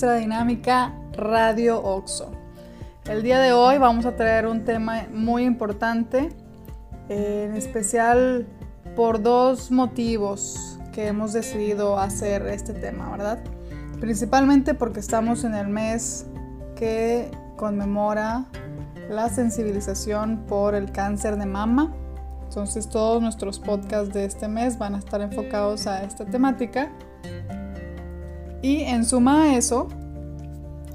nuestra dinámica Radio Oxo. El día de hoy vamos a traer un tema muy importante, en especial por dos motivos que hemos decidido hacer este tema, ¿verdad? Principalmente porque estamos en el mes que conmemora la sensibilización por el cáncer de mama. Entonces todos nuestros podcasts de este mes van a estar enfocados a esta temática. Y en suma a eso,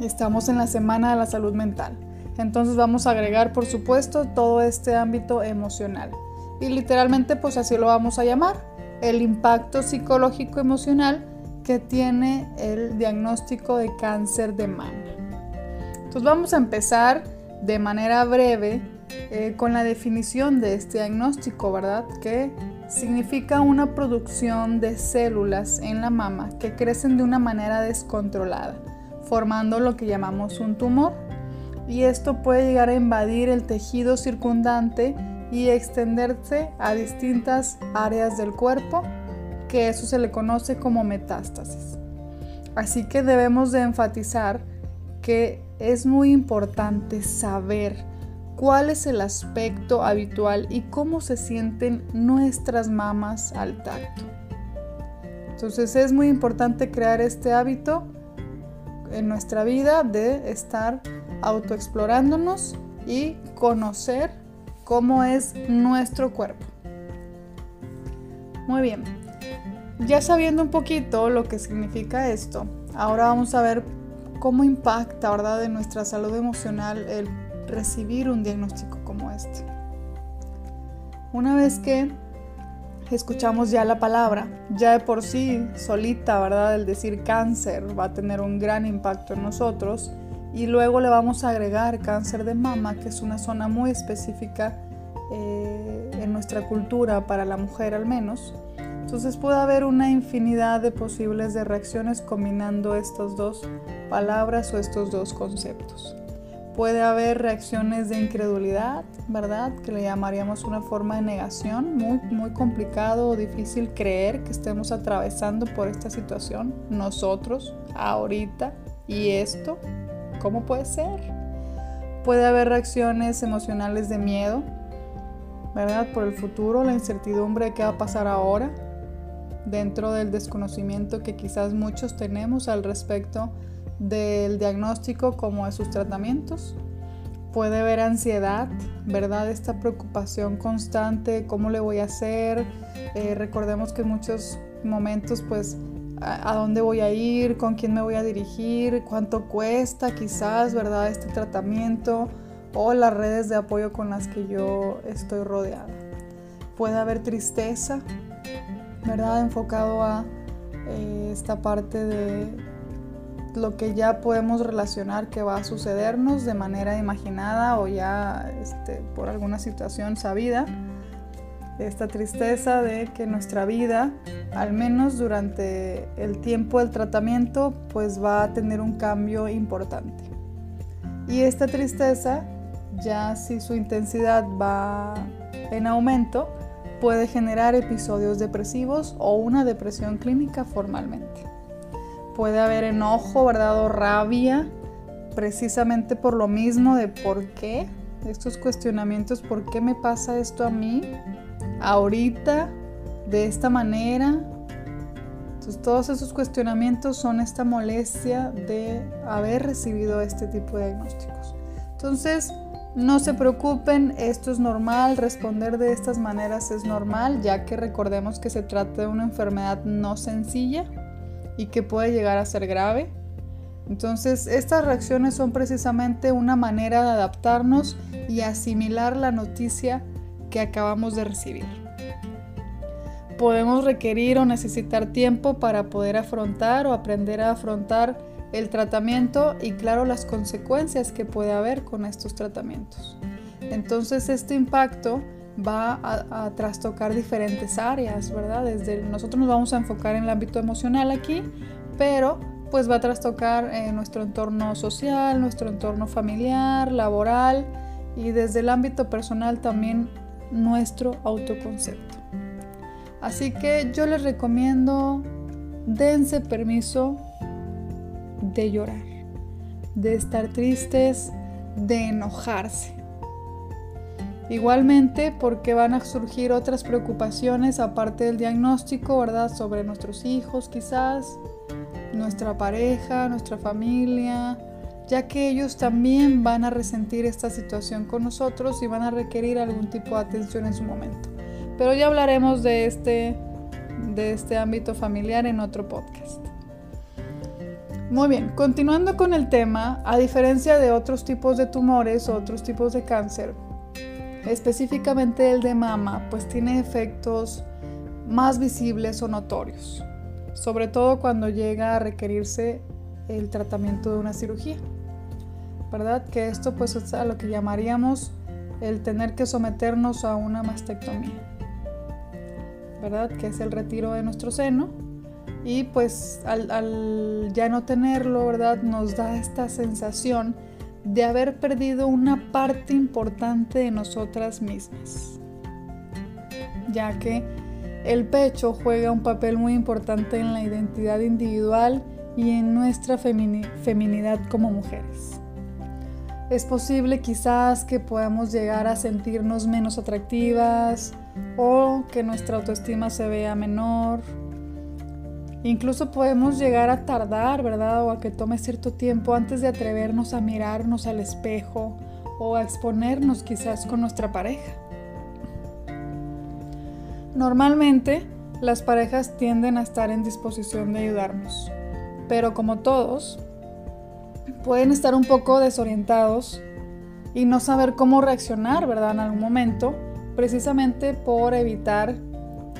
estamos en la Semana de la Salud Mental. Entonces vamos a agregar, por supuesto, todo este ámbito emocional. Y literalmente, pues así lo vamos a llamar, el impacto psicológico emocional que tiene el diagnóstico de cáncer de mama. Entonces vamos a empezar de manera breve eh, con la definición de este diagnóstico, ¿verdad? Que significa una producción de células en la mama que crecen de una manera descontrolada, formando lo que llamamos un tumor. Y esto puede llegar a invadir el tejido circundante y extenderse a distintas áreas del cuerpo, que eso se le conoce como metástasis. Así que debemos de enfatizar que es muy importante saber cuál es el aspecto habitual y cómo se sienten nuestras mamas al tacto. Entonces es muy importante crear este hábito en nuestra vida de estar autoexplorándonos y conocer cómo es nuestro cuerpo. Muy bien, ya sabiendo un poquito lo que significa esto, ahora vamos a ver cómo impacta, ¿verdad?, en nuestra salud emocional el recibir un diagnóstico como este. Una vez que escuchamos ya la palabra, ya de por sí solita, ¿verdad? El decir cáncer va a tener un gran impacto en nosotros y luego le vamos a agregar cáncer de mama, que es una zona muy específica eh, en nuestra cultura, para la mujer al menos. Entonces puede haber una infinidad de posibles reacciones combinando estas dos palabras o estos dos conceptos. Puede haber reacciones de incredulidad, ¿verdad? Que le llamaríamos una forma de negación, muy, muy complicado o difícil creer que estemos atravesando por esta situación, nosotros, ahorita, y esto, ¿cómo puede ser? Puede haber reacciones emocionales de miedo, ¿verdad? Por el futuro, la incertidumbre de qué va a pasar ahora, dentro del desconocimiento que quizás muchos tenemos al respecto del diagnóstico como de sus tratamientos. Puede haber ansiedad, ¿verdad? Esta preocupación constante, ¿cómo le voy a hacer? Eh, recordemos que en muchos momentos, pues, a, dónde voy a ir, con quién me voy a dirigir, cuánto cuesta quizás, ¿verdad? Este tratamiento o las redes de apoyo con las que yo estoy rodeada. Puede haber tristeza, ¿verdad? Enfocado a eh, esta parte de lo que ya podemos relacionar que va a sucedernos de manera imaginada o ya este, por alguna situación sabida. Esta tristeza de que nuestra vida, al menos durante el tiempo del tratamiento, pues va a tener un cambio importante. Y esta tristeza, ya si su intensidad va en aumento, puede generar episodios depresivos o una depresión clínica formalmente. Puede haber enojo, ¿verdad? O rabia, precisamente por lo mismo de por qué, estos cuestionamientos, ¿por qué me pasa esto a mí? Ahorita, de esta manera. Entonces todos esos cuestionamientos son esta molestia de haber recibido este tipo de diagnósticos. Entonces, no se preocupen, esto es normal, responder de estas maneras es normal, ya que recordemos que se trata de una enfermedad no sencilla y que puede llegar a ser grave. Entonces, estas reacciones son precisamente una manera de adaptarnos y asimilar la noticia que acabamos de recibir. Podemos requerir o necesitar tiempo para poder afrontar o aprender a afrontar el tratamiento y claro las consecuencias que puede haber con estos tratamientos. Entonces este impacto va a, trastocar diferentes áreas, ¿verdad? Nosotros nos vamos a enfocar en el ámbito emocional aquí, pero pues va a trastocar en nuestro entorno social, nuestro entorno familiar, laboral y desde el ámbito personal también nuestro autoconcepto. Así que yo les recomiendo dense permiso de llorar, de estar tristes, de enojarse. Igualmente porque van a surgir otras preocupaciones aparte del diagnóstico, ¿verdad? Sobre nuestros hijos quizás, nuestra pareja, nuestra familia, ya que ellos también van a resentir esta situación con nosotros y van a requerir algún tipo de atención en su momento. Pero ya hablaremos de este, de este ámbito familiar en otro podcast. Muy bien, continuando con el tema, a diferencia de otros tipos de tumores o otros tipos de cáncer, específicamente el de mama, pues tiene efectos más visibles o notorios, sobre todo cuando llega a requerirse el tratamiento de una cirugía. ¿Verdad? Que esto pues es a lo que llamaríamos el tener que someternos a una mastectomía. ¿Verdad? Que es el retiro de nuestro seno. Y pues al, al ya no tenerlo, ¿verdad? Nos da esta sensación de haber perdido una parte importante de nosotras mismas, ya que el pecho juega un papel muy importante en la identidad individual y en nuestra feminidad como mujeres. Es posible quizás que podamos llegar a sentirnos menos atractivas o que nuestra autoestima se vea menor Incluso podemos llegar a tardar, ¿verdad? O a que tome cierto tiempo antes de atrevernos a mirarnos al espejo o a exponernos quizás con nuestra pareja. Normalmente las parejas tienden a estar en disposición de ayudarnos, pero como todos, pueden estar un poco desorientados y no saber cómo reaccionar, ¿verdad? En algún momento, precisamente por evitar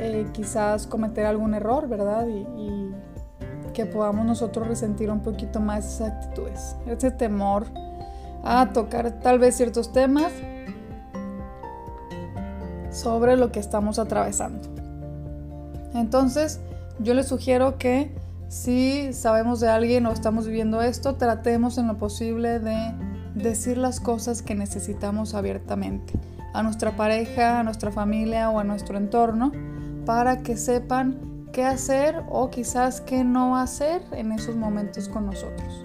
eh, quizás cometer algún error, ¿verdad? Y, que podamos nosotros resentir un poquito más esas actitudes, ese temor a tocar tal vez ciertos temas sobre lo que estamos atravesando. Entonces, yo les sugiero que si sabemos de alguien o estamos viviendo esto, tratemos en lo posible de decir las cosas que necesitamos abiertamente a nuestra pareja, a nuestra familia o a nuestro entorno para que sepan qué hacer o quizás qué no hacer en esos momentos con nosotros.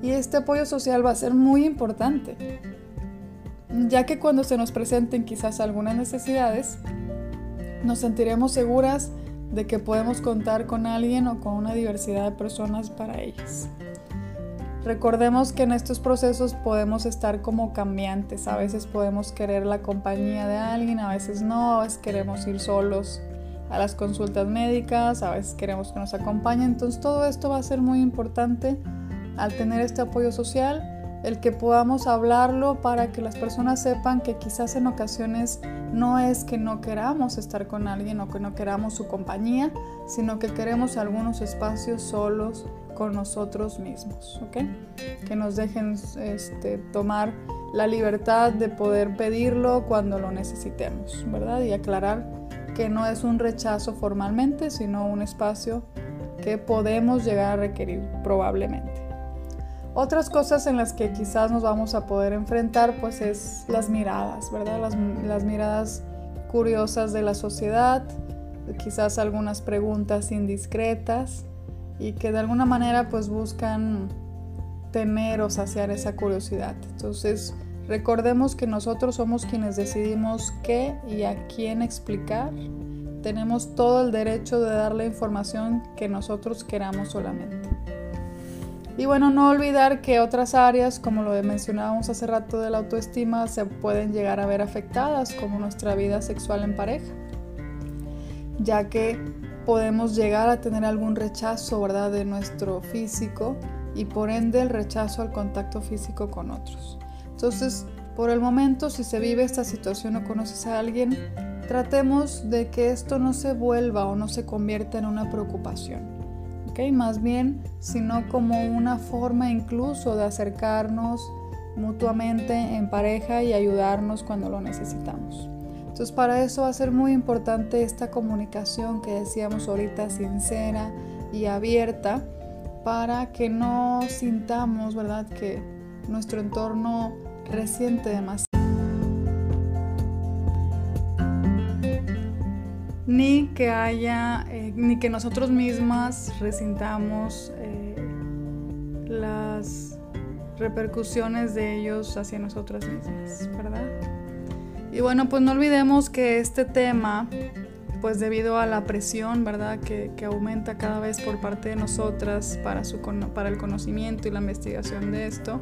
Y este apoyo social va a ser muy importante, ya que cuando se nos presenten quizás algunas necesidades, nos sentiremos seguras de que podemos contar con alguien o con una diversidad de personas para ellas. Recordemos que en estos procesos podemos estar como cambiantes, a veces podemos querer la compañía de alguien, a veces no, a veces queremos ir solos, a las consultas médicas, a veces queremos que nos acompañen. Entonces todo esto va a ser muy importante al tener este apoyo social, el que podamos hablarlo para que las personas sepan que quizás en ocasiones no es que no queramos estar con alguien o que no queramos su compañía, sino que queremos algunos espacios solos con nosotros mismos, ¿ok? Que nos dejen este, tomar la libertad de poder pedirlo cuando lo necesitemos, ¿verdad? Y aclarar que no es un rechazo formalmente, sino un espacio que podemos llegar a requerir probablemente. Otras cosas en las que quizás nos vamos a poder enfrentar pues es las miradas, ¿verdad? Las, las miradas curiosas de la sociedad, quizás algunas preguntas indiscretas y que de alguna manera pues buscan tener o saciar esa curiosidad. Entonces, Recordemos que nosotros somos quienes decidimos qué y a quién explicar. Tenemos todo el derecho de dar la información que nosotros queramos solamente. Y bueno, no olvidar que otras áreas, como lo mencionábamos hace rato de la autoestima, se pueden llegar a ver afectadas, como nuestra vida sexual en pareja, ya que podemos llegar a tener algún rechazo, ¿verdad?, de nuestro físico y por ende el rechazo al contacto físico con otros. Entonces, por el momento, si se vive esta situación o conoces a alguien, tratemos de que esto no se vuelva o no se convierta en una preocupación. ¿ok? Más bien, sino como una forma incluso de acercarnos mutuamente en pareja y ayudarnos cuando lo necesitamos. Entonces para eso va a ser muy importante esta comunicación que decíamos ahorita, sincera y abierta, para que no sintamos, ¿verdad?, que nuestro entorno resiente demasiado. Ni que haya, eh, ni que nosotros mismas resintamos eh, las repercusiones de ellos hacia nosotras mismas, ¿verdad? Y bueno, pues no olvidemos que este tema, pues debido a la presión, ¿verdad? Que, aumenta cada vez por parte de nosotras para, su, para el conocimiento y la investigación de esto,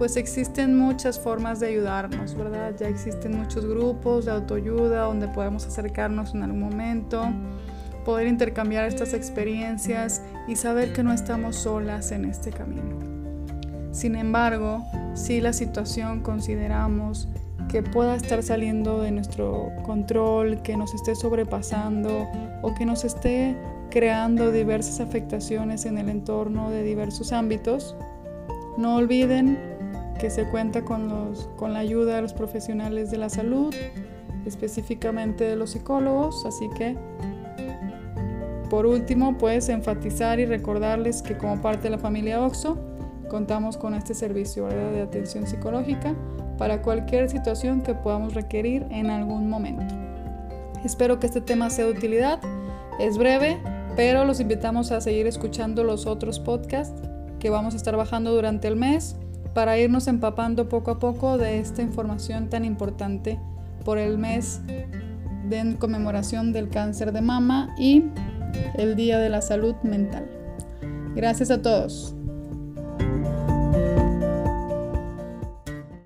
pues existen muchas formas de ayudarnos, ¿verdad? Ya existen muchos grupos de autoayuda donde podemos acercarnos en algún momento, poder intercambiar estas experiencias y saber que no estamos solas en este camino. Sin embargo, si la situación consideramos que pueda estar saliendo de nuestro control, que nos esté sobrepasando o que nos esté creando diversas afectaciones en el entorno de diversos ámbitos, no olviden que se cuenta con, los, con la ayuda de los profesionales de la salud, específicamente de los psicólogos, así que por último, puedes enfatizar y recordarles que como parte de la familia OXO, contamos con este servicio de atención psicológica para cualquier situación que podamos requerir en algún momento. Espero que este tema sea de utilidad. Es breve, pero los invitamos a seguir escuchando los otros podcasts que vamos a estar bajando durante el mes para irnos empapando poco a poco de esta información tan importante por el mes de conmemoración del cáncer de mama y el Día de la Salud Mental. Gracias a todos.